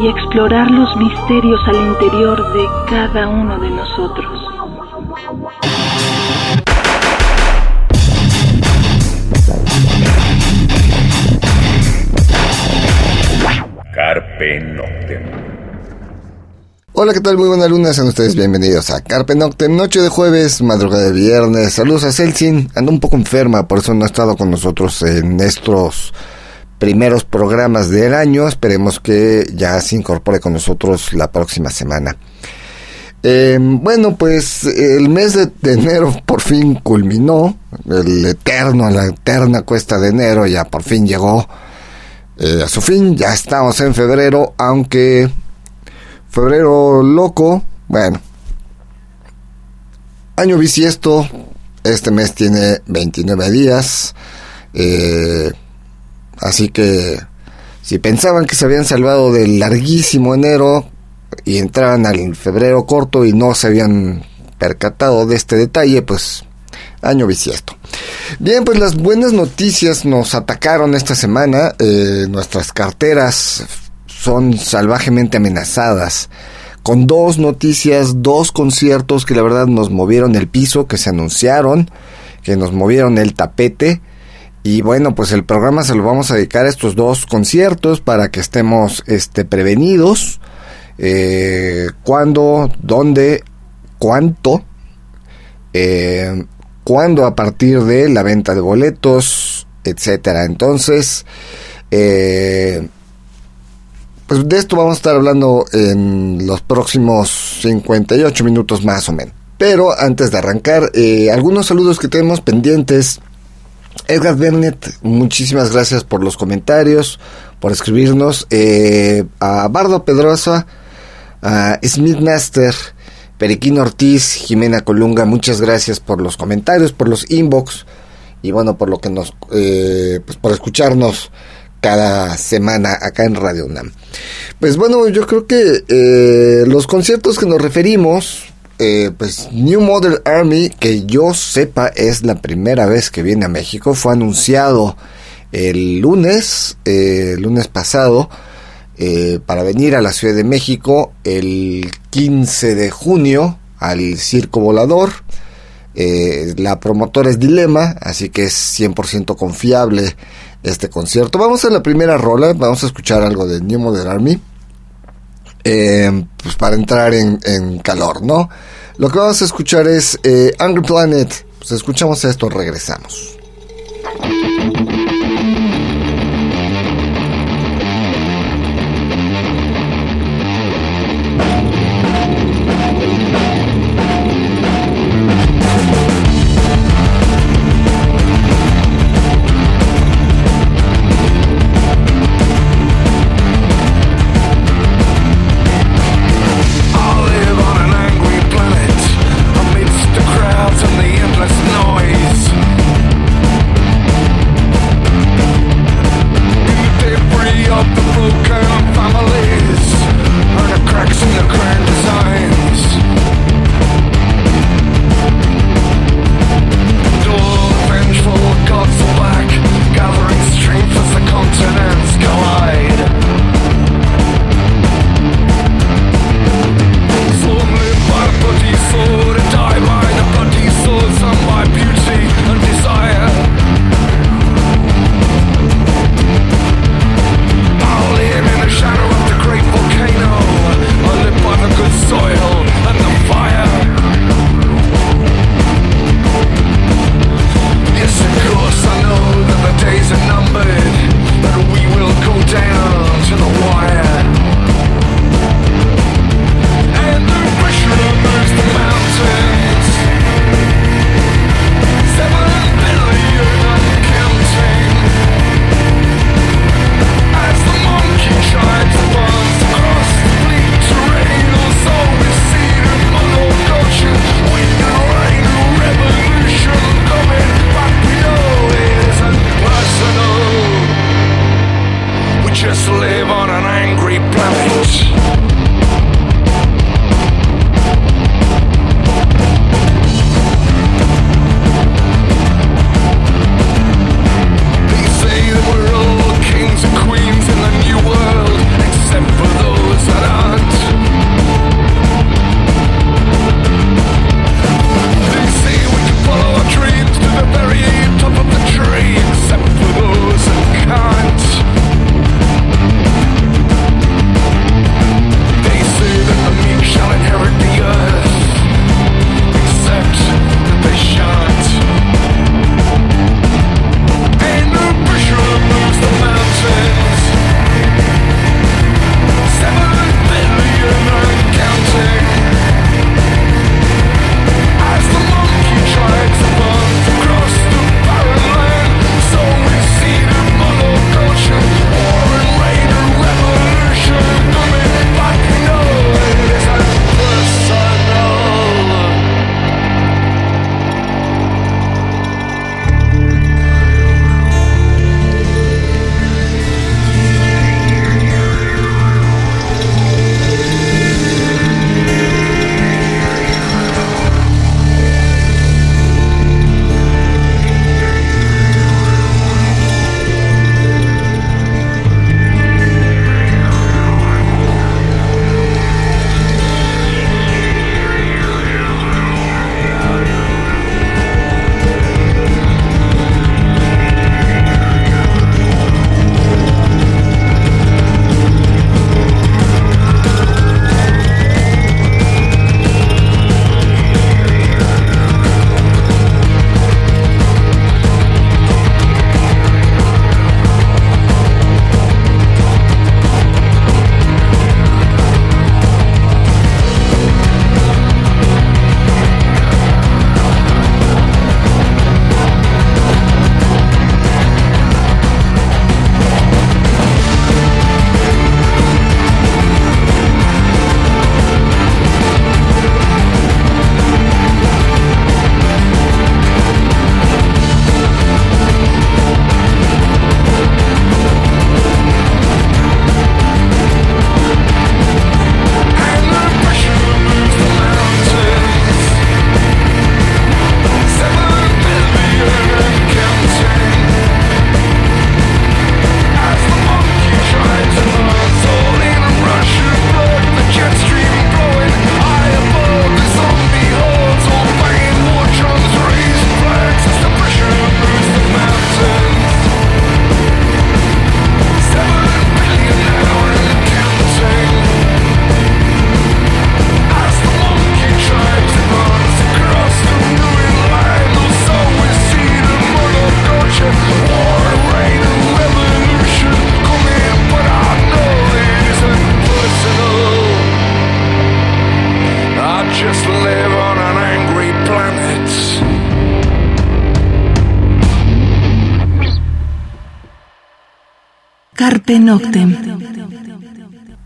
y explorar los misterios al interior de cada uno de nosotros. Carpe Noctem. Hola, ¿qué tal? Muy buenas lunas, sean ustedes bienvenidos a Carpe Noctem, noche de jueves, madrugada de viernes. Saludos a Celsin, anda un poco enferma, por eso no ha estado con nosotros en estos primeros programas del año. Esperemos que ya se incorpore con nosotros la próxima semana. Em, bueno, pues el mes de, enero por fin culminó, el eterno, la eterna cuesta de enero ya por fin llegó eh, a su fin, ya estamos en febrero, aunque febrero loco, bueno, año bisiesto, este mes tiene 29 días, eh, así que si pensaban que se habían salvado del larguísimo enero, y entraban al febrero corto y no se habían percatado de este detalle, pues año bisiesto. Bien, pues las buenas noticias nos atacaron esta semana. Eh, nuestras carteras son salvajemente amenazadas. Con dos noticias, dos conciertos que la verdad nos movieron el piso, que se anunciaron, que nos movieron el tapete. Y bueno, pues el programa se lo vamos a dedicar a estos dos conciertos para que estemos este, prevenidos eh, cuándo, dónde, cuánto, eh, cuándo a partir de la venta de boletos, etcétera. Entonces, eh, pues de esto vamos a estar hablando en los próximos 58 minutos más o menos. Pero antes de arrancar, eh, algunos saludos que tenemos pendientes. Edgar Bennett, muchísimas gracias por los comentarios, por escribirnos. Eh, a Bardo Pedrosa, a Smith Master, Periquín Ortiz, Jimena Colunga, muchas gracias por los comentarios, por los inbox y bueno, por lo que nos, eh, pues por escucharnos cada semana acá en Radio UNAM. Pues bueno, yo creo que eh, los conciertos que nos referimos, eh, pues New Model Army, que yo sepa es la primera vez que viene a México, fue anunciado el lunes, el lunes pasado, eh, para venir a la Ciudad de México el 15 de junio al Circo Volador. Eh, la promotora es Dilema, así que es 100% confiable este concierto. Vamos a la primera rola, vamos a escuchar algo de New Modern Army. Eh, pues para entrar en, calor, ¿no? Lo que vamos a escuchar es Angry Planet. Pues escuchamos esto, regresamos.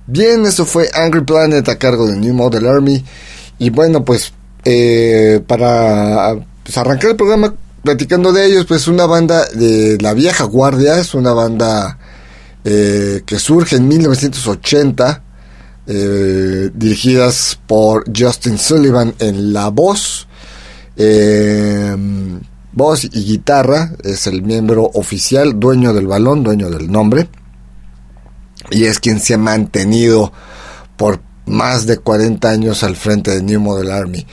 Bien, eso fue Angry Planet a cargo de New Model Army. Y bueno, pues eh, para pues, arrancar el programa platicando de ellos, pues una banda de la vieja guardia, es una banda eh, que surge en 1980, eh, dirigidas por Justin Sullivan en la voz, voz y guitarra, es el miembro oficial, dueño del balón, dueño del nombre, y es quien se ha mantenido por más de 40 años al frente de New Model Army.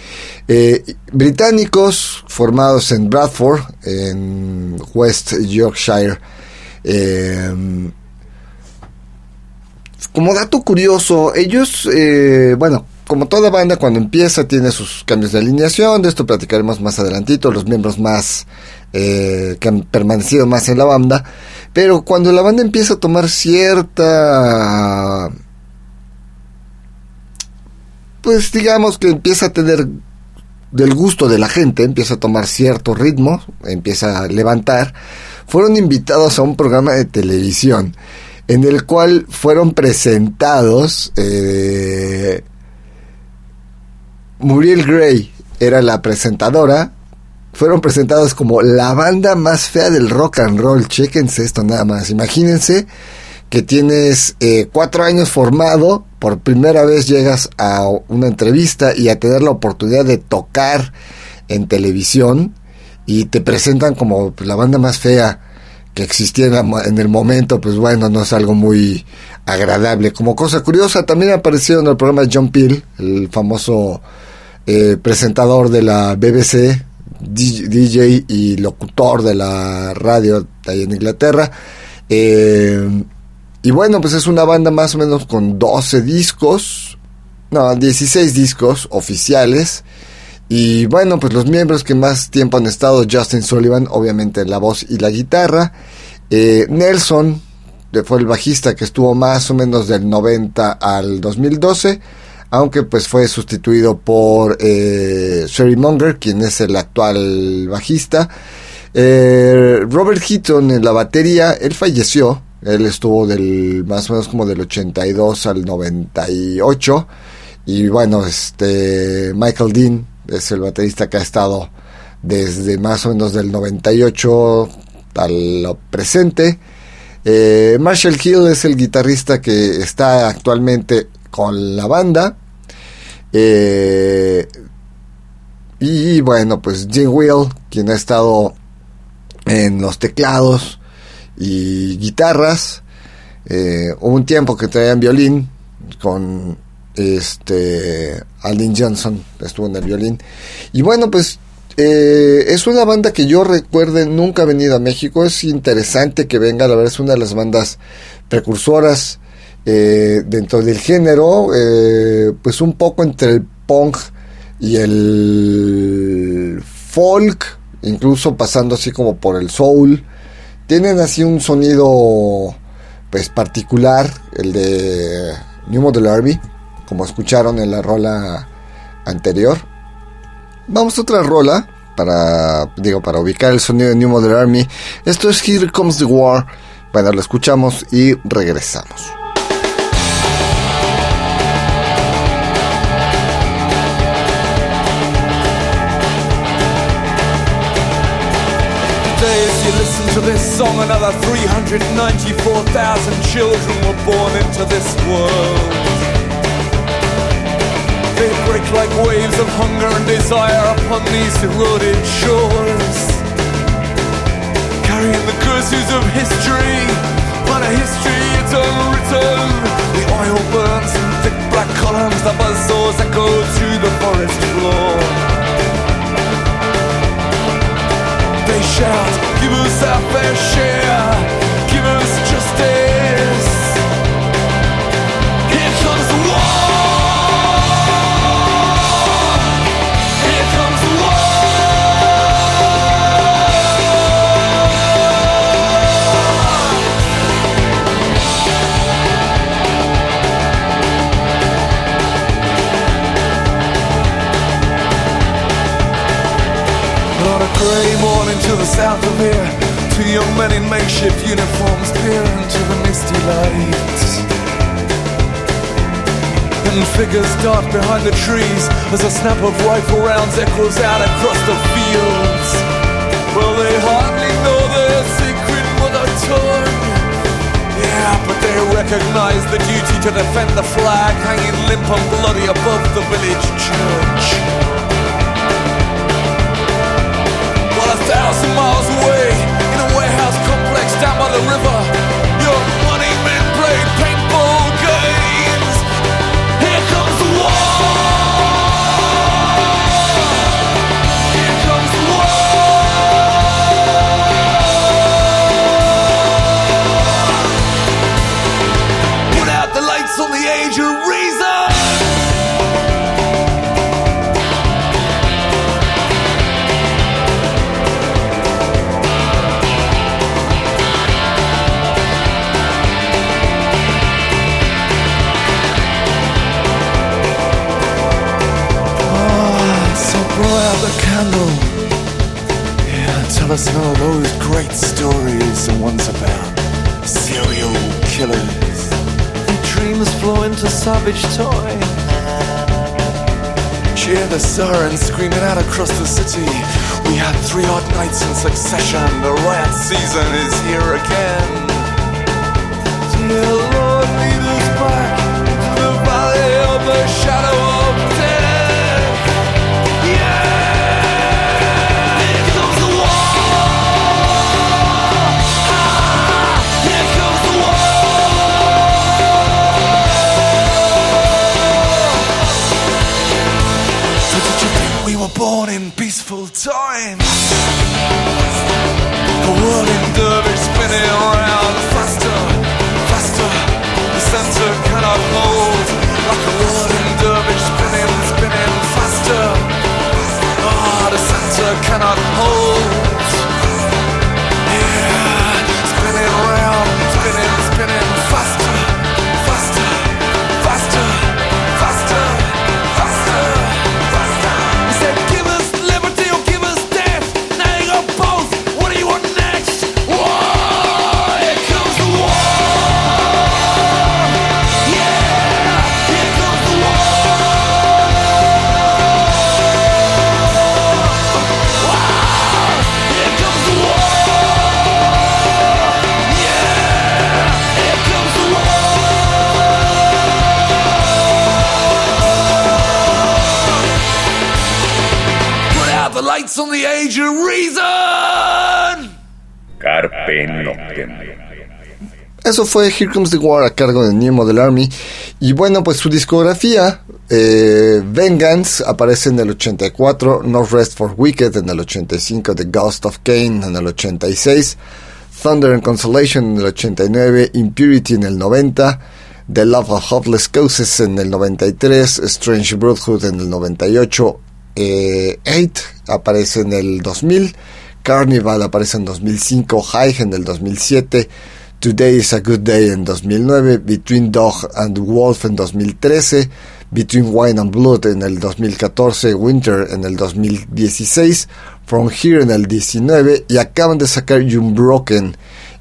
Eh, británicos formados en Bradford, en West Yorkshire. Eh, como dato curioso, ellos, eh, bueno, como toda banda cuando empieza tiene sus cambios de alineación, de esto platicaremos más adelantito, los miembros más que han permanecido más en la banda, pero cuando la banda empieza a tomar cierta pues digamos que empieza a tener del gusto de la gente, empieza a tomar cierto ritmo, empieza a levantar, fueron invitados a un programa de televisión en el cual fueron presentados eh, Muriel Gray era la presentadora. Fueron presentados como la banda más fea del rock and roll. Chequense esto nada más. Imagínense que tienes eh, cuatro años formado, por primera vez llegas a una entrevista y a tener la oportunidad de tocar en televisión y te presentan como la banda más fea que existía en, el momento, pues bueno, no es algo muy agradable. Como cosa curiosa, también apareció en el programa John Peel, el famoso eh, presentador de la BBC, DJ y locutor de la radio ahí en Inglaterra. Eh, y bueno, pues es una banda más o menos con 12 discos, no, 16 discos oficiales. Y bueno, pues los miembros que más tiempo han estado, Justin Sullivan, obviamente la voz y la guitarra. Eh, Nelson, que fue el bajista que estuvo más o menos del 90 al 2012, aunque pues fue sustituido por eh, Sherry Munger, quien es el actual bajista. Eh, Robert Heaton en la batería, él falleció él estuvo del más o menos como del 82 al 98 y bueno, este Michael Dean es el baterista que ha estado desde más o menos del 98 al presente. Eh, Marshall Hill es el guitarrista que está actualmente con la banda. Eh, y bueno, pues Jim Will, quien ha estado en los teclados, y guitarras. Eh, hubo un tiempo que traían violín con este Aldin Johnson, estuvo en el violín. Y bueno, pues eh, es una banda que yo recuerde nunca ha venido a México. Es interesante que venga, la verdad es una de las bandas precursoras eh, dentro del género, pues un poco entre el punk y el folk, incluso pasando así como por el soul. Tienen así un sonido pues particular, el de New Model Army, como escucharon en la rola anterior. Vamos a otra rola para digo para ubicar el sonido de New Model Army. Esto es Here Comes the War. Bueno, lo escuchamos y regresamos. Song, another 394,000 children were born into this world. They break like waves of hunger and desire upon these eroded shores. Carrying the curses of history, but a history it's unwritten. The oil burns in thick black columns, the buzzsaws echo to the forest floor. they shout, Que você s'afficher to the south of here Two young men in makeshift uniforms peer into the misty light. And figures dart behind the trees as a snap of rifle rounds echoes out across the fields. Well, they hardly know their secret mother tongue. Yeah, but they recognize the duty to defend the flag hanging limp and bloody above the village church. Thousand miles away, in a warehouse complex down by the river, tell us of those great stories the ones about serial killers. The dreams flow into savage toy. Cheer the sirens screaming out across the city. We had three odd nights in succession. The riot season is here again. Dear Lord, lead us back to the valley of the shadow time. On the age of reason. Carpe Noctem. Eso fue Here Comes the War a cargo de New Model Army. Y bueno, pues su discografía, eh, Vengeance, aparece en el 84, No Rest for Wicked en el 85, The Ghost of Cain en el 86, Thunder and Consolation en el 89, Impurity en el 90, The Love of Hopeless Causes en el 93, Strange Brotherhood en el 98, eh, Eight aparece en el 2000, Carnival aparece en 2005, High en el 2007, Today is a Good Day en 2009, Between Dog and Wolf en 2013, Between Wine and Blood en el 2014, Winter en el 2016, From Here en el 19 y acaban de sacar Unbroken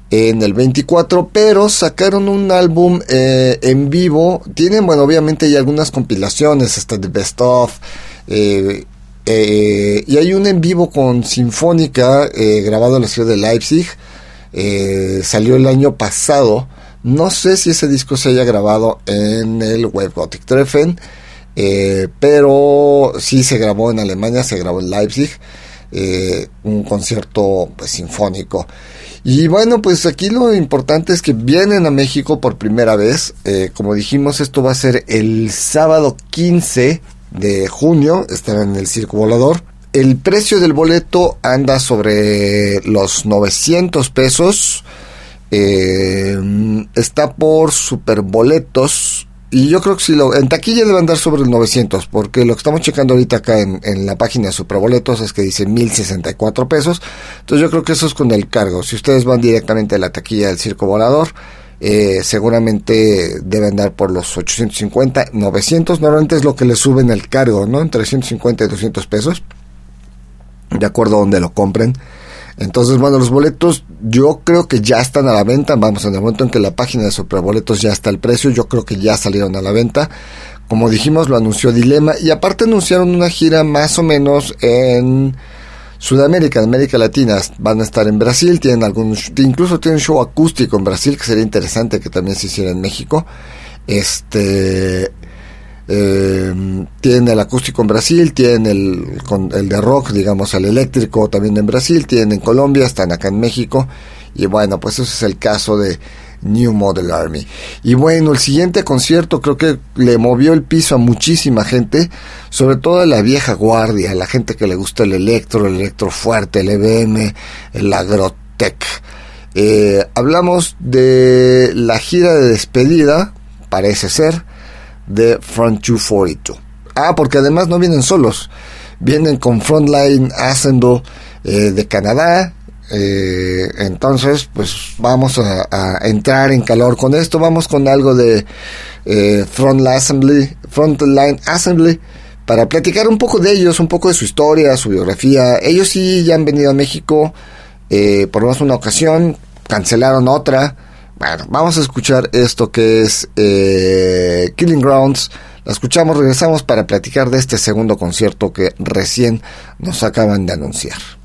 en el 24, pero sacaron un álbum eh, en vivo. Tienen, bueno, obviamente hay algunas compilaciones, hasta The Best Of. Eh, eh, y hay un en vivo con Sinfónica eh, grabado en la ciudad de Leipzig. Eh, salió el año pasado. No sé si ese disco se haya grabado en el Web Gothic Treffen, pero sí se grabó en Alemania, se grabó en Leipzig, un concierto pues, sinfónico. Y bueno, pues aquí lo importante es que vienen a México por primera vez. Como dijimos, esto va a ser el sábado 15 de junio, estarán en el Circo Volador. El precio del boleto anda sobre los 900 pesos. Eh, está por superboletos. Y yo creo que si lo. En taquilla debe andar sobre los 900. Porque lo que estamos checando ahorita acá en, en la página de superboletos es que dice 1064 pesos. Entonces yo creo que eso es con el cargo. Si ustedes van directamente a la taquilla del Circo Volador. Eh, seguramente debe andar por los 850, 900. Normalmente es lo que le suben el cargo, ¿no? Entre 150 y 200 pesos. De acuerdo a donde lo compren. Entonces, bueno, los boletos yo creo que ya están a la venta. Vamos, en el momento en que la página de Superboletos ya está el precio, yo creo que ya salieron a la venta. Como dijimos, lo anunció Dilema y aparte anunciaron una gira más o menos en Sudamérica, América Latina. Van a estar en Brasil, tienen algún, incluso tienen un show acústico en Brasil que sería interesante que también se hiciera en México. Este, eh, tienen el acústico en Brasil, tienen el, el de rock, digamos, el eléctrico también en Brasil, tienen en Colombia, están acá en México. Y bueno, pues ese es el caso de New Model Army. Y bueno, el siguiente concierto creo que le movió el piso a muchísima gente, sobre todo a la vieja guardia, a la gente que le gusta el electro, el electro fuerte, el EBM, el agrotech. Eh, hablamos de la gira de despedida, parece ser, de Front 242. Ah, porque además no vienen solos, vienen con Frontline Assemble eh, de Canadá. Eh, entonces, pues vamos a, entrar en calor con esto. Vamos con algo de eh, Frontline Assembly, Frontline Assembly para platicar un poco de ellos, un poco de su historia, su biografía. Ellos sí ya han venido a México por más una ocasión, cancelaron otra bueno, vamos a escuchar esto que es eh, Killing Grounds. La escuchamos, regresamos para platicar de este segundo concierto que recién nos acaban de anunciar.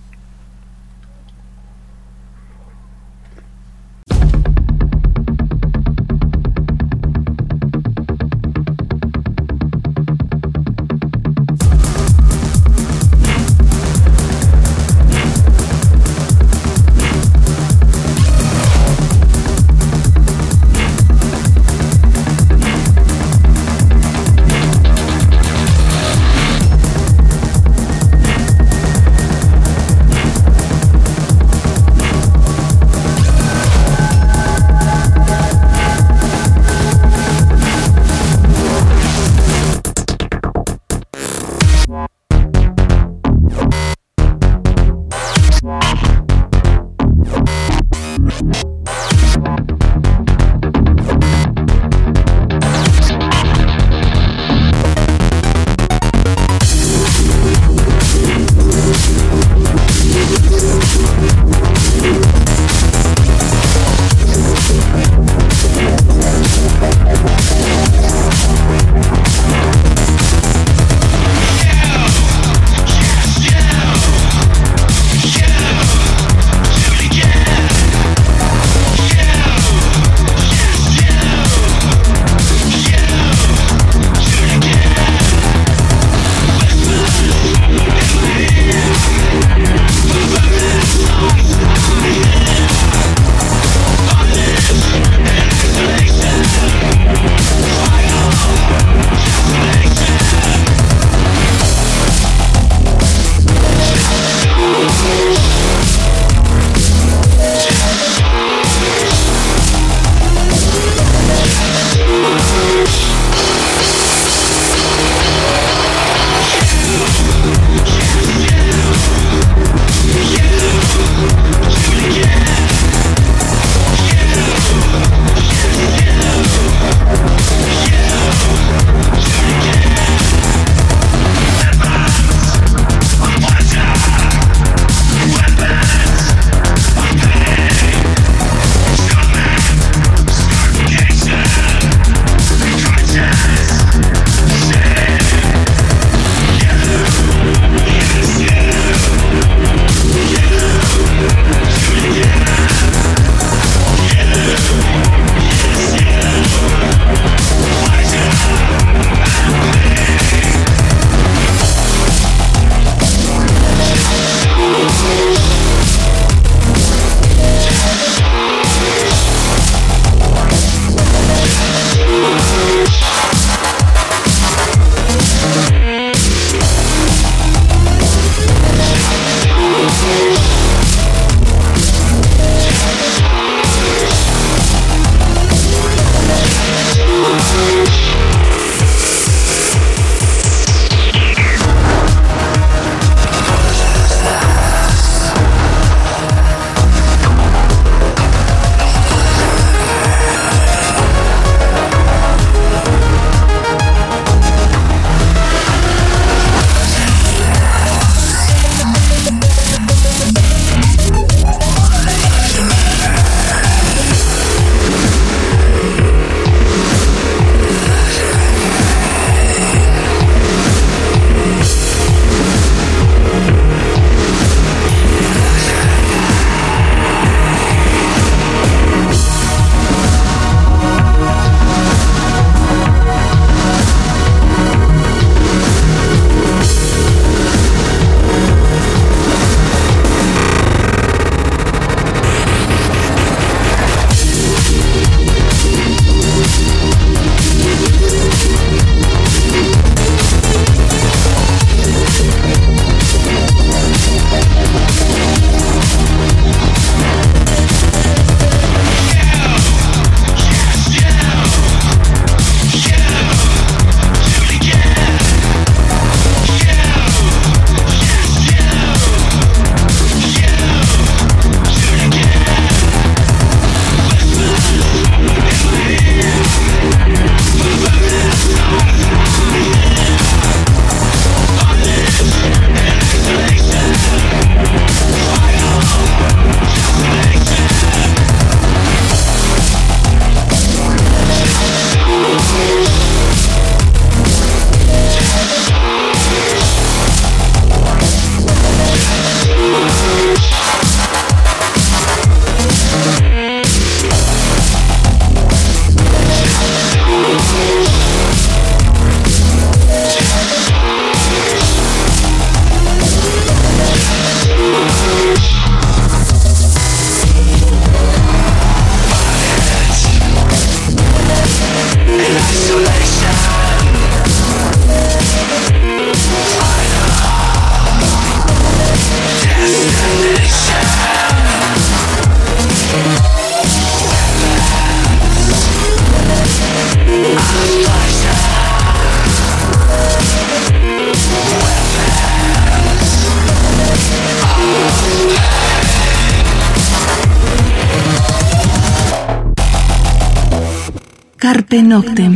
Carpe.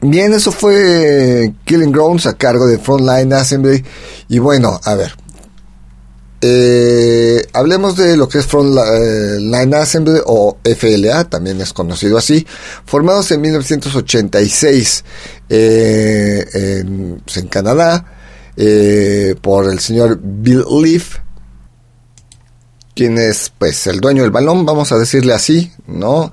Bien, eso fue Killing Grounds a cargo de Frontline Assembly. Y bueno, a ver. Eh, hablemos de lo que es Frontline Assembly o FLA, también es conocido así, formados en 1986 eh, en, pues, en, Canadá eh, por el señor Bill Leaf, quien es pues el dueño del balón, vamos a decirle así, ¿no?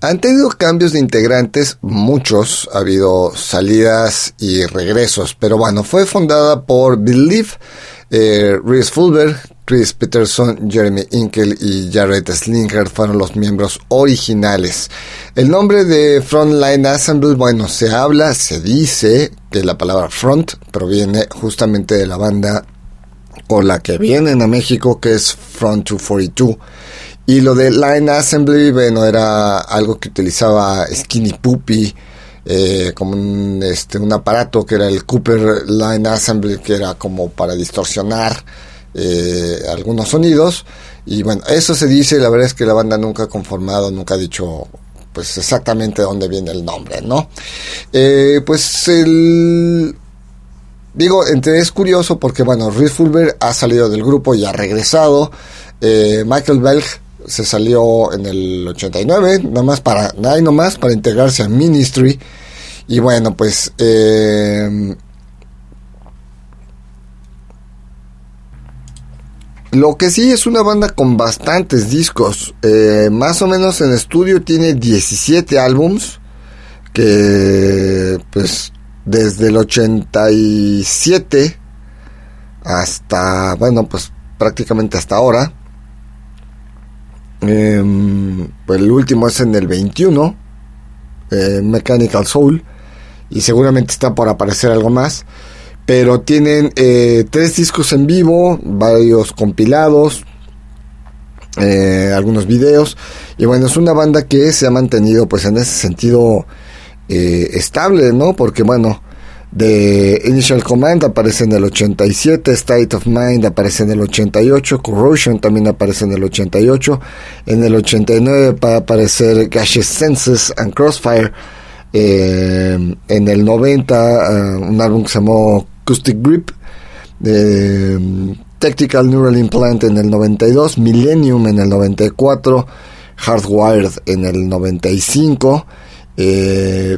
Han tenido cambios de integrantes, muchos, ha habido salidas y regresos, pero bueno, fue fundada por Leaf, eh, Reese Fulber, Chris Peterson, Jeremy Inkel y Jared Slinger fueron los miembros originales. El nombre de Frontline Assemble, bueno, se habla, se dice que la palabra front proviene justamente de la banda o la que vienen a México, que es Front 242. Y lo de Line Assembly, bueno, era algo que utilizaba Skinny Puppy, eh, como un, este, un aparato que era el Cooper Line Assembly, que era como para distorsionar eh, algunos sonidos. Y bueno, eso se dice, la verdad es que la banda nunca ha conformado, nunca ha dicho pues exactamente dónde viene el nombre, ¿no? Eh, pues el... Digo, entre es curioso porque, bueno, Reed Fulber ha salido del grupo y ha regresado. Michael Belg se salió en el 89, nada más para, nada nomás para integrarse a Ministry. Y bueno, pues eh, lo que sí es una banda con bastantes discos. Eh, más o menos en estudio tiene 17 álbums. Que pues desde el 87 hasta, bueno, pues prácticamente hasta ahora. Eh, el último es en el 21, eh, Mechanical Soul, y seguramente está por aparecer algo más. Pero tienen eh, tres discos en vivo, varios compilados, eh, algunos videos. Y bueno, es una banda que se ha mantenido pues en ese sentido estable, ¿no? Porque bueno, de Initial Command aparece en el 87, State of Mind aparece en el 88, Corrosion también aparece en el 88, en el 89 va a aparecer Gaseous Senses and Crossfire, eh, en el 90 eh, un álbum que se llamó Acoustic Grip, eh, Tactical Neural Implant en el 92, Millennium en el 94, Hardwired en el 95,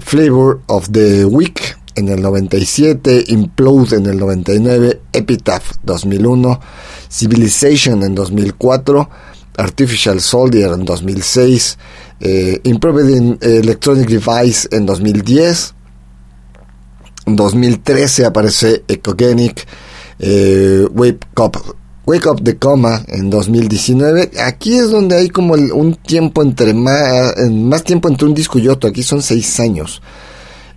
Flavor of the Week en el 97, Implode en el 99, Epitaph 2001, Civilization en 2004, Artificial Soldier en 2006, eh, Improved Electronic Device en 2010, en 2013 aparece Ecogenic, eh, Wake Up the Coma en 2019. Aquí es donde hay como un tiempo entre más, más tiempo entre un disco y otro. Aquí son seis años.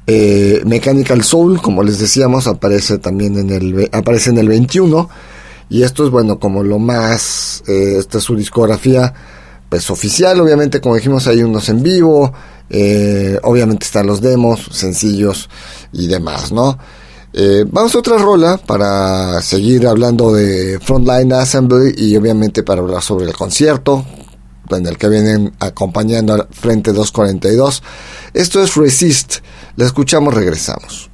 Eh, Mechanical Soul, como les decíamos, aparece también en el, aparece en el 21. Y esto es, bueno, como lo más, eh, esta es su discografía, pues oficial, obviamente, como dijimos, hay unos en vivo, eh, obviamente están los demos, sencillos y demás, ¿no? vamos a otra rola para seguir hablando de Frontline Assembly y obviamente para hablar sobre el concierto, en el que vienen acompañando al Frente 242. Esto es Resist la escuchamos, regresamos.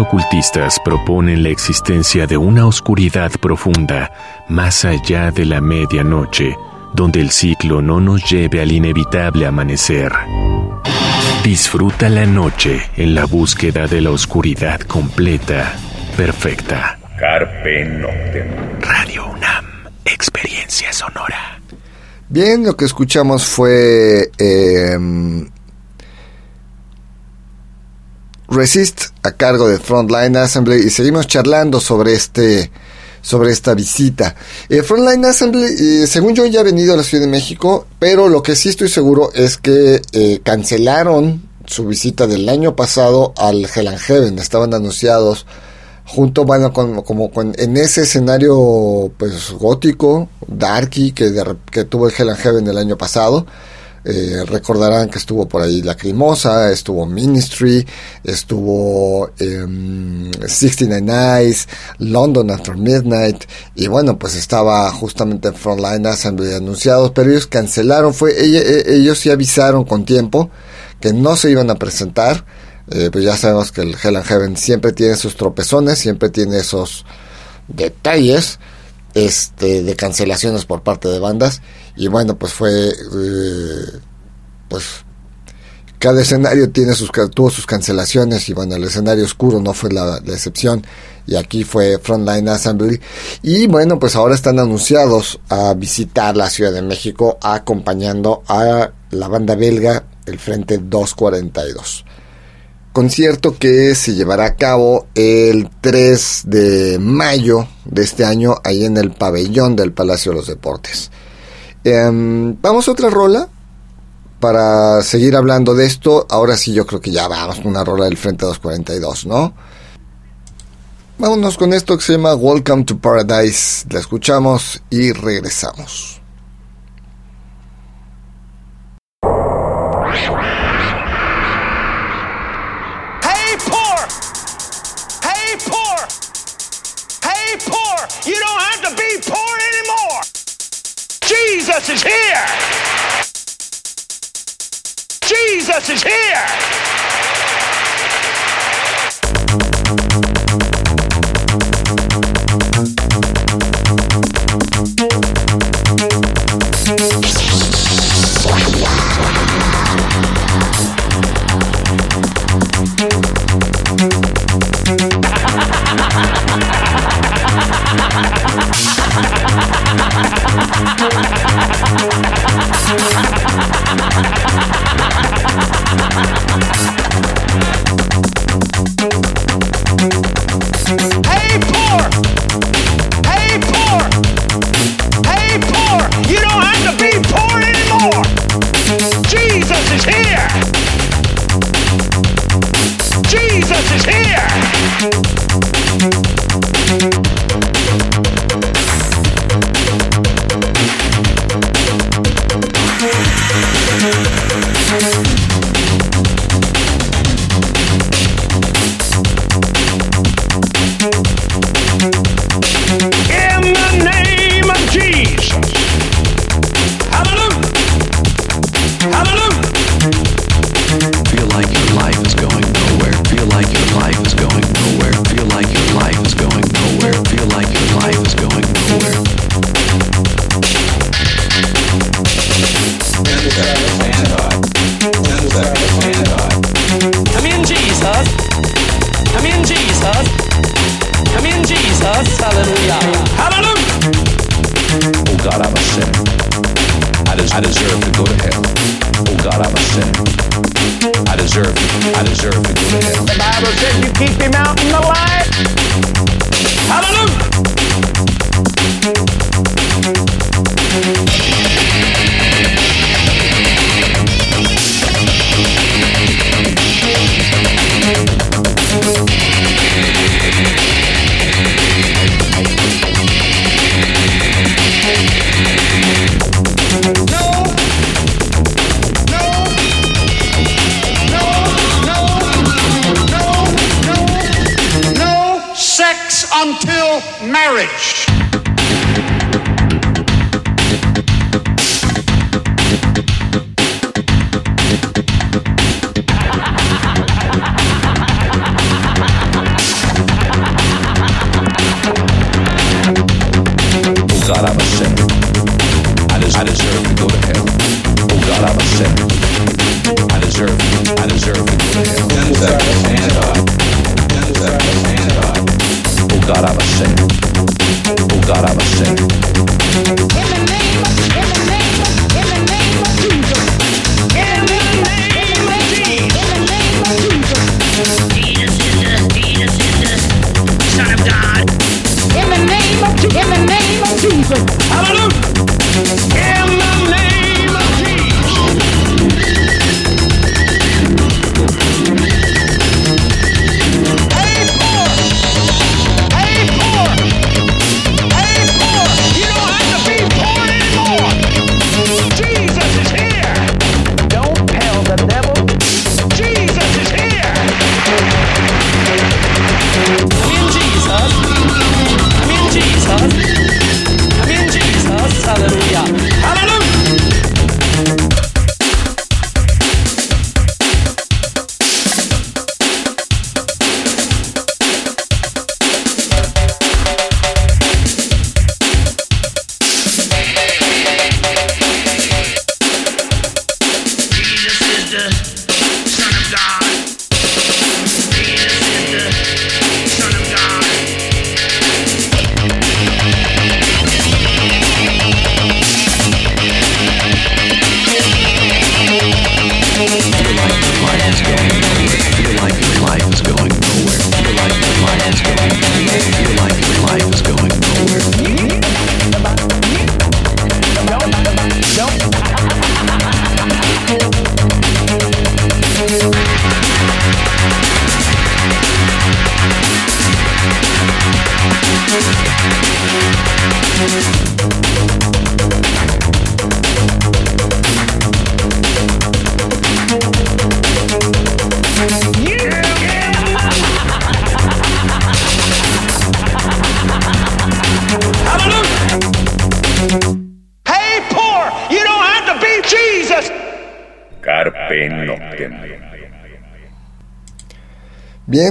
Ocultistas proponen la existencia de una oscuridad profunda más allá de la medianoche, donde el ciclo no nos lleve al inevitable amanecer. Disfruta la noche en la búsqueda de la oscuridad completa, perfecta. Carpe Noctem. Radio UNAM, experiencia sonora. Bien, lo que escuchamos fue em, Resist a cargo de Frontline Assembly y seguimos charlando sobre este sobre esta visita. Eh, Frontline Assembly, eh, según yo, ya ha venido a la Ciudad de México, pero lo que sí estoy seguro es que eh, cancelaron su visita del año pasado al Hell and Heaven. Estaban anunciados junto, bueno, con, como con, en ese escenario pues gótico, darky, que, que tuvo el Hell Heaven el año pasado. Eh, recordarán que estuvo por ahí Lacrimosa, estuvo Ministry, estuvo 69 em, Eyes, London After Midnight, y bueno, pues estaba justamente Frontline Assembly anunciados, pero ellos cancelaron, fue, e, ellos sí avisaron con tiempo que no se iban a presentar, eh, pues ya sabemos que el Hell and Heaven siempre tiene sus tropezones, siempre tiene esos detalles, este, de cancelaciones por parte de bandas y bueno pues fue eh, pues cada escenario tiene sus tuvo sus cancelaciones y bueno el escenario oscuro no fue la, excepción. Y aquí fue Frontline Assembly. Y bueno pues ahora están anunciados a visitar la Ciudad de México acompañando a la banda belga el Frente 242 concierto que se llevará a cabo el 3 de mayo de este año ahí en el pabellón del Palacio de los Deportes. Em, vamos a otra rola para seguir hablando de esto. Ahora sí yo creo que ya vamos con una rola del Frente 242, ¿no? Vámonos con esto que se llama Welcome to Paradise. La escuchamos y regresamos. Jesus is here! Jesus is here!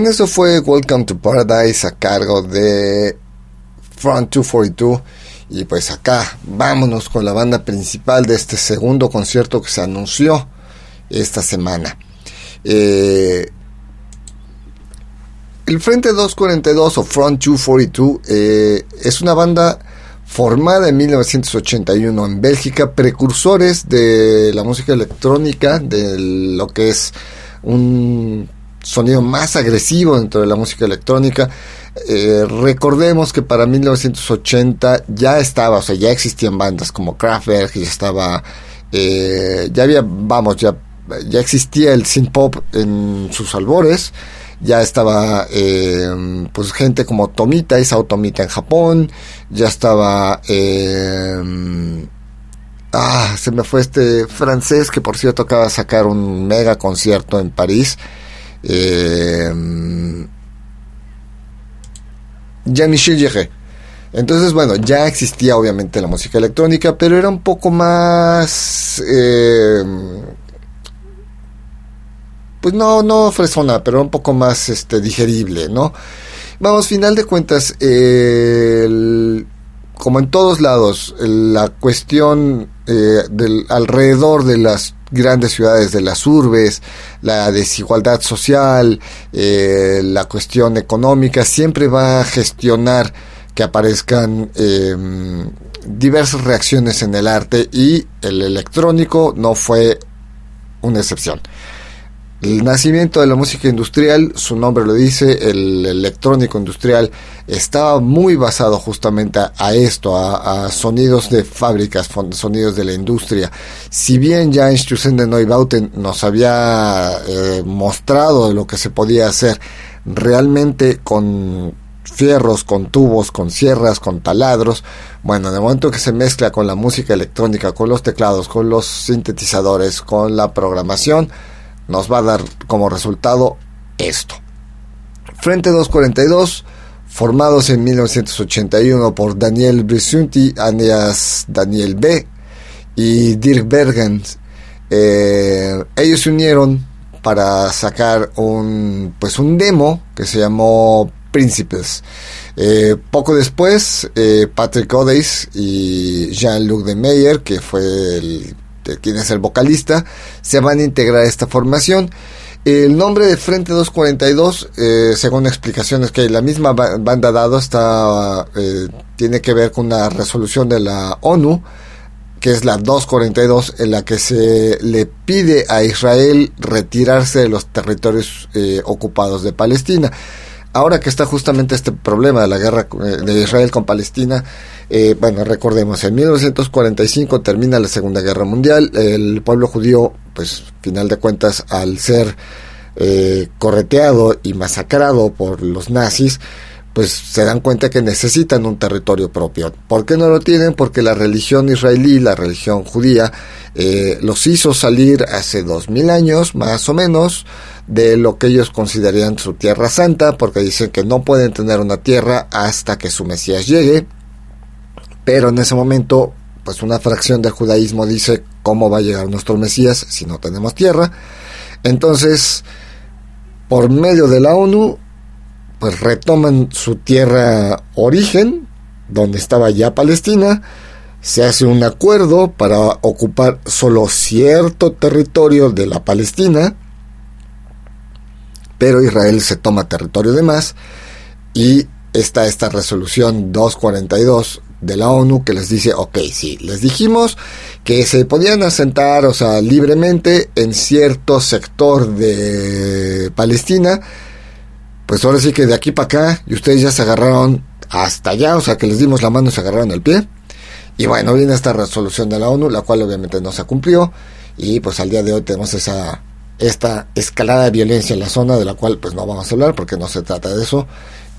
Eso fue Welcome to Paradise a cargo de Front 242. Y pues acá, vámonos con la banda principal de este segundo concierto que se anunció esta semana. Eh, el Frente 242 o Front 242 eh, es una banda formada en 1981 en Bélgica, precursores de la música electrónica, de lo que es un sonido más agresivo dentro de la música electrónica. Eh, recordemos que para 1980 ya estaba, o sea, ya existían bandas como Kraftwerk, ya estaba, eh, ya había, vamos, ya, ya existía el synth pop en sus albores, ya estaba, eh, pues gente como Tomita, Isao Tomita en Japón, ya estaba, ah, se me fue este francés que por cierto acaba de sacar un mega concierto en París eh, Jean-Michel Entonces, bueno, ya existía obviamente la música electrónica, pero era un poco más... Eh, pues no, no fresona, pero un poco más este, digerible, ¿no? Vamos, final de cuentas, como en todos lados, la cuestión eh, del, alrededor de las grandes ciudades de las urbes, la desigualdad social, eh, la cuestión económica, siempre va a gestionar que aparezcan em, diversas reacciones en el arte y el electrónico no fue una excepción. El nacimiento de la música industrial, su nombre lo dice, el electrónico industrial, estaba muy basado justamente a, esto, a, sonidos de fábricas, sonidos de la industria. Si bien ya Institución de Neubauten nos había eh, mostrado lo que se podía hacer realmente con fierros, con tubos, con sierras, con taladros. Bueno, de momento que se mezcla con la música electrónica, con los teclados, con los sintetizadores, con la programación, nos va a dar como resultado esto. Frente 242, formados en 1981 por Daniel Brisunti, alias Daniel B. y Dirk Bergen, eh, ellos se unieron para sacar un, pues un demo que se llamó Principles. Eh, poco después, eh, Patrick Odeis y Jean-Luc de Meyer, que fue el quien es el vocalista, se van a integrar a esta formación. El nombre de Frente 242, eh, según explicaciones que la misma banda dado, está, eh, tiene que ver con una resolución de la ONU, que es la 242, en la que se le pide a Israel retirarse de los territorios eh, ocupados de Palestina. Ahora que está justamente este problema de la guerra de Israel con Palestina, bueno, recordemos, en 1945 termina la Segunda Guerra Mundial, el pueblo judío pues final de cuentas al ser eh, correteado y masacrado por los nazis, pues se dan cuenta que necesitan un territorio propio. ¿Por qué no lo tienen? Porque la religión israelí, la religión judía, eh, los hizo salir hace dos mil años, más o menos, de lo que ellos considerarían su tierra santa, porque dicen que no pueden tener una tierra hasta que su Mesías llegue. Pero en ese momento pues una fracción del judaísmo dice cómo va a llegar nuestro Mesías si no tenemos tierra. Entonces, por medio de la ONU, pues retoman su tierra origen, donde estaba ya Palestina, se hace un acuerdo para ocupar solo cierto territorio de la Palestina, pero Israel se toma territorio de más y está esta resolución 242 de la ONU que les dice, ok, sí, les dijimos que se podían asentar, o sea, libremente en cierto sector de Palestina, pues ahora sí que de aquí para acá, y ustedes ya se agarraron hasta allá, o sea, que les dimos la mano y se agarraron el pie. Y bueno, viene esta resolución de la ONU, la cual obviamente no se cumplió, y pues al día de hoy tenemos esa esta escalada de violencia en la zona, de la cual pues no vamos a hablar porque no se trata de eso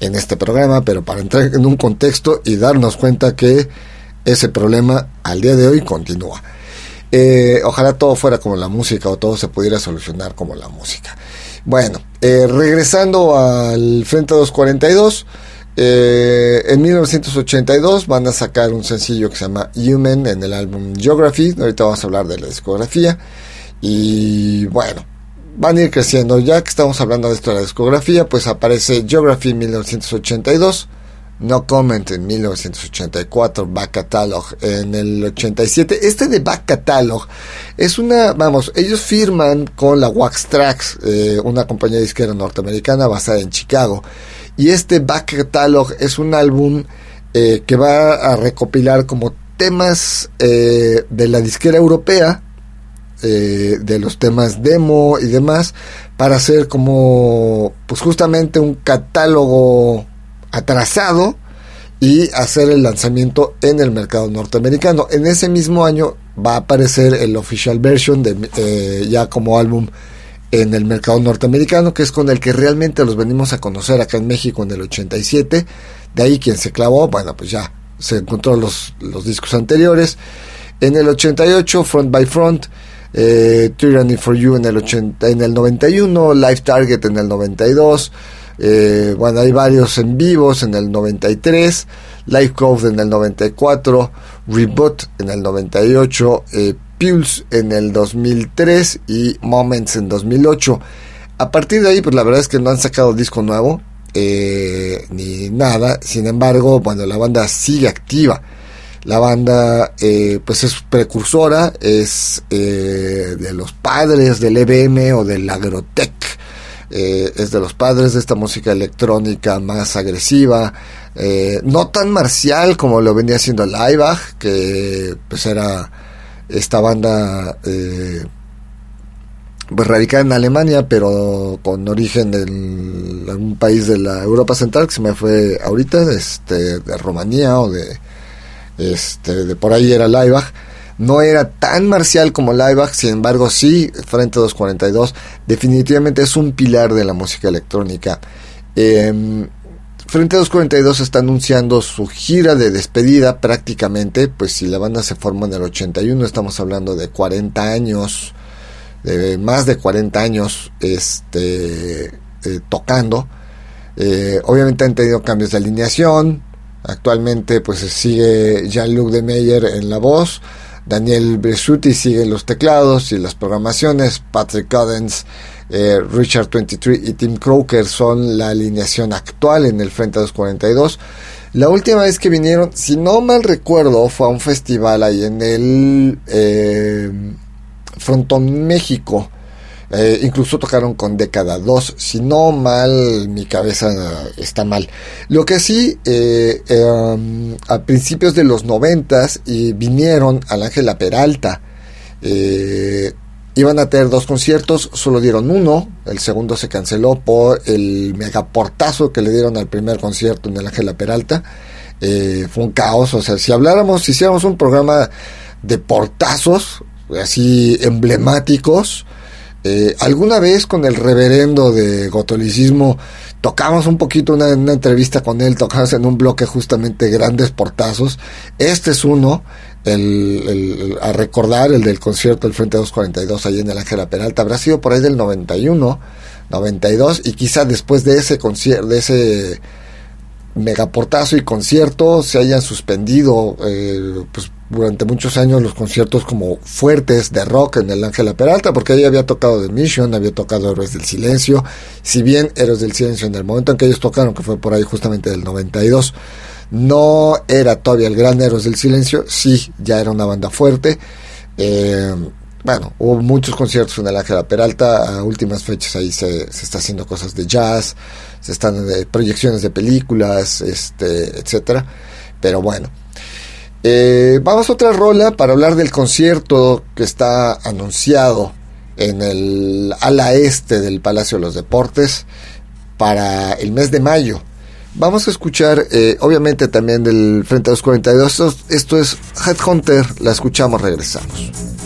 en este programa, pero para entrar en un contexto y darnos cuenta que ese problema al día de hoy continúa. Eh, ojalá todo fuera como la música o todo se pudiera solucionar como la música. Bueno, eh, regresando al Frente 242, eh, en 1982 van a sacar un sencillo que se llama Human en el álbum Geography. Ahorita vamos a hablar de la discografía. Y bueno, van a ir creciendo. Ya que estamos hablando de esto de la discografía, pues aparece Geography en 1982, No Comment en 1984, Back Catalog en el 87. Este de Back Catalog es una, vamos, ellos firman con la Wax Tracks, eh, una compañía disquera norteamericana basada en Chicago. Y este Back Catalog es un álbum eh, que va a recopilar como temas eh, de la disquera europea eh, de los temas demo y demás para hacer como pues justamente un catálogo atrasado y hacer el lanzamiento en el mercado norteamericano. En ese mismo año va a aparecer el official version de eh, ya como álbum en el mercado norteamericano, que es con el que realmente los venimos a conocer acá en México en el 87. De ahí quien se clavó, bueno, pues ya se encontró los, los discos anteriores. En el 88, Front by Front, eh, Tyranny for You en el, 80, en el 91, Live Target en el 92, eh, bueno, hay varios en vivos en el 93, Live Code en el 94, Reboot en el 98, eh, Pulse en el 2003 y Moments en 2008. A partir de ahí, pues la verdad es que no han sacado disco nuevo, eh, ni nada, sin embargo, bueno, la banda sigue activa. La banda eh, pues es precursora, es eh, de los padres del EBM o del agrotech, eh, es de los padres de esta música electrónica más agresiva, no tan marcial como lo venía haciendo Laibach, que pues era esta banda pues radicada en Alemania, pero con origen en un país de la Europa Central que se me fue ahorita, este, de Rumanía o de este, de por ahí era Laibach. No era tan marcial como Laibach, sin embargo, sí, Frente 242 definitivamente es un pilar de la música electrónica. Eh, Frente 242 está anunciando su gira de despedida prácticamente, pues si la banda se forma en el 81, estamos hablando de 40 años, de más de 40 años este, eh, tocando. Eh, obviamente han tenido cambios de alineación, Actualmente pues sigue Jean-Luc de Meyer en la voz, Daniel Bresuti sigue los teclados y las programaciones, Patrick Coddens, eh, Richard 23 y Tim Croker son la alineación actual en el Frente 242. La última vez que vinieron, si no mal recuerdo, fue a un festival ahí en el eh, Frontón México Eh, incluso tocaron con década 2. Si no mal, mi cabeza está mal. Lo que sí, eh, um, a principios de los noventas y vinieron al Ángela Peralta. Eh, iban a tener dos conciertos, solo dieron uno. El segundo se canceló por el megaportazo que le dieron al primer concierto en el Ángela Peralta. fue un caos. O sea, si habláramos, si hiciéramos un programa de portazos, así emblemáticos, eh, alguna vez con el reverendo de gotolicismo tocamos un poquito una, una entrevista con él, tocamos en un bloque justamente grandes portazos. Este es uno, el, a recordar el del concierto del Frente 242 allí en el Ángela Peralta, habrá sido por ahí del 91, 92 y quizá después de ese concierto, de ese megaportazo y concierto se hayan suspendido eh, pues durante muchos años los conciertos como fuertes de rock en el Ángela Peralta, porque ahí había tocado The Mission, había tocado Héroes del Silencio, si bien Héroes del Silencio en el momento en que ellos tocaron, que fue por ahí justamente del 92, no era todavía el gran Héroes del Silencio, sí, ya era una banda fuerte. Eh, bueno, hubo muchos conciertos en el Ángela Peralta, a últimas fechas ahí se, se está haciendo cosas de jazz, se están de proyecciones de películas, este, etcétera. Pero bueno, eh, vamos a otra rola para hablar del concierto que está anunciado en el ala este del Palacio de los Deportes para el mes de mayo. Vamos a escuchar, eh, obviamente también del Frente 242. Esto, esto es Headhunter. La escuchamos, regresamos.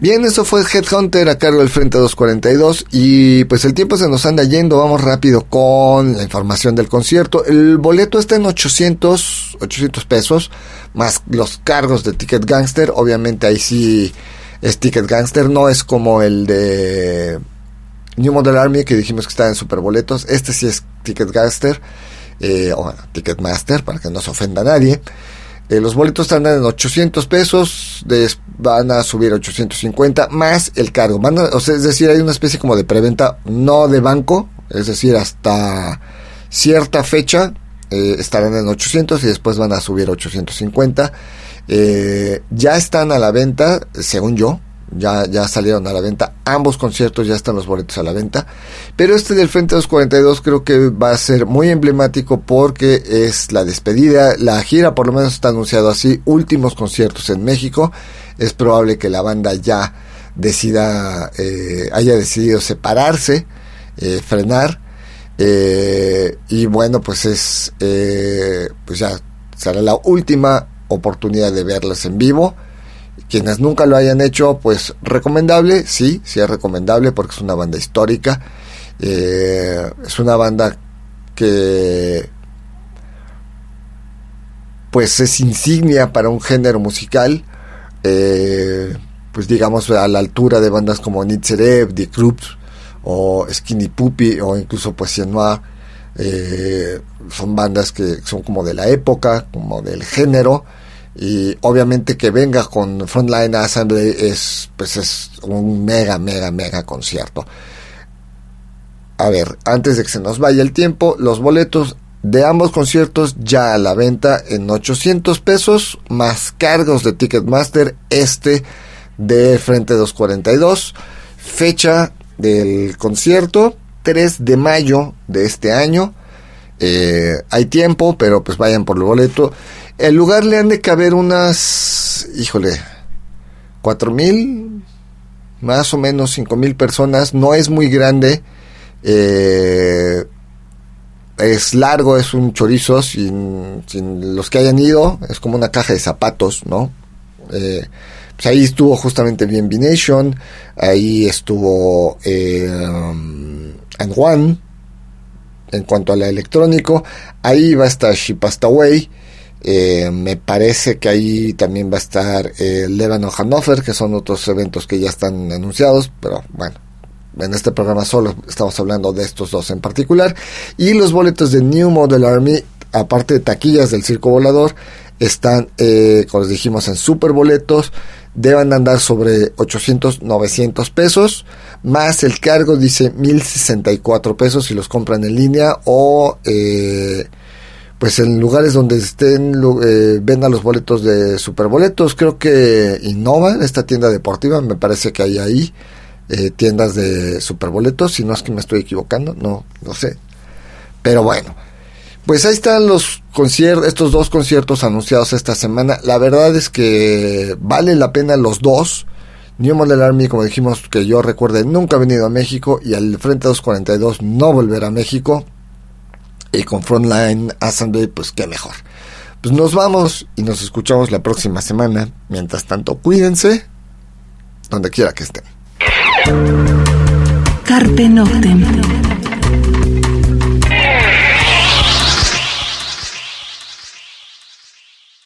Bien, eso fue Headhunter a cargo del Frente 242 y pues el tiempo se nos anda yendo, vamos rápido con la información del concierto. El boleto está en 800, 800 pesos, más los cargos de Ticket Gangster, obviamente ahí sí es Ticket Gangster, no es como el de New Model Army que dijimos que está en superboletos, este sí es Ticket Gangster, eh, o Ticketmaster, para que no se ofenda a nadie. Eh, los boletos están en 800 pesos, van a subir a 850 más el cargo. o sea, es decir, hay una especie como de preventa, no de banco, es decir, hasta cierta fecha eh, estarán en 800 y después van a subir a 850. Eh, ya están a la venta, según yo, ya, ya salieron a la venta. Ambos conciertos ya están los boletos a la venta. Pero este del Frente 242 creo que va a ser muy emblemático porque es la despedida. La gira por lo menos está anunciado así. Últimos conciertos en México. Es probable que la banda ya decida, eh, haya decidido separarse, eh, frenar. Eh, y bueno, pues es, pues ya será la última oportunidad de verlas en vivo quienes nunca lo hayan hecho, pues recomendable, sí, sí es recomendable porque es una banda histórica. Eh, es una banda que pues es insignia para un género musical. Eh, pues digamos a la altura de bandas como Nitzerev, The Croops o Skinny Puppy o incluso Poesía Noir. Eh, son bandas que son como de la época, como del género y obviamente que venga con Frontline Assembly es pues es un mega mega mega concierto. A ver antes de que se nos vaya el tiempo los boletos de ambos conciertos ya a la venta en 800 pesos más cargos de Ticketmaster este de Frente 242 fecha del concierto 3 de mayo de este año. Eh, hay tiempo pero pues vayan por el boleto el lugar le han de caber unas, híjole, cuatro mil, más o menos cinco mil personas. No es muy grande. Eh, es largo, es un chorizo sin, los que hayan ido. Es como una caja de zapatos, ¿no? Eh, pues ahí estuvo justamente bien Nation. Ahí estuvo eh, And One. En cuanto a la electrónico, ahí va a estar Shipastaway. Eh, me parece que ahí también va a estar eh, Lebanon Hannover, que son otros eventos que ya están anunciados, pero bueno, en este programa solo estamos hablando de estos dos en particular. Y los boletos de New Model Army, aparte de taquillas del Circo Volador, están, eh, como les dijimos, en super boletos. Deben andar sobre 800, 900 pesos, más el cargo dice 1064 pesos si los compran en línea o... Eh, pues en lugares donde estén eh, vendan los boletos de superboletos creo que Innova esta tienda deportiva me parece que hay ahí eh, tiendas de superboletos si no es que me estoy equivocando no no sé. Pero bueno pues ahí están los conciertos estos dos conciertos anunciados esta semana. La verdad es que vale la pena los dos. New Model Army, como dijimos, que yo recuerde, nunca ha venido a México y al Frente 242 no volverá a México y con Frontline Assembly, pues qué mejor. Pues nos vamos y nos escuchamos la próxima semana. Mientras tanto, cuídense donde quiera que estén. Carpe Noctem.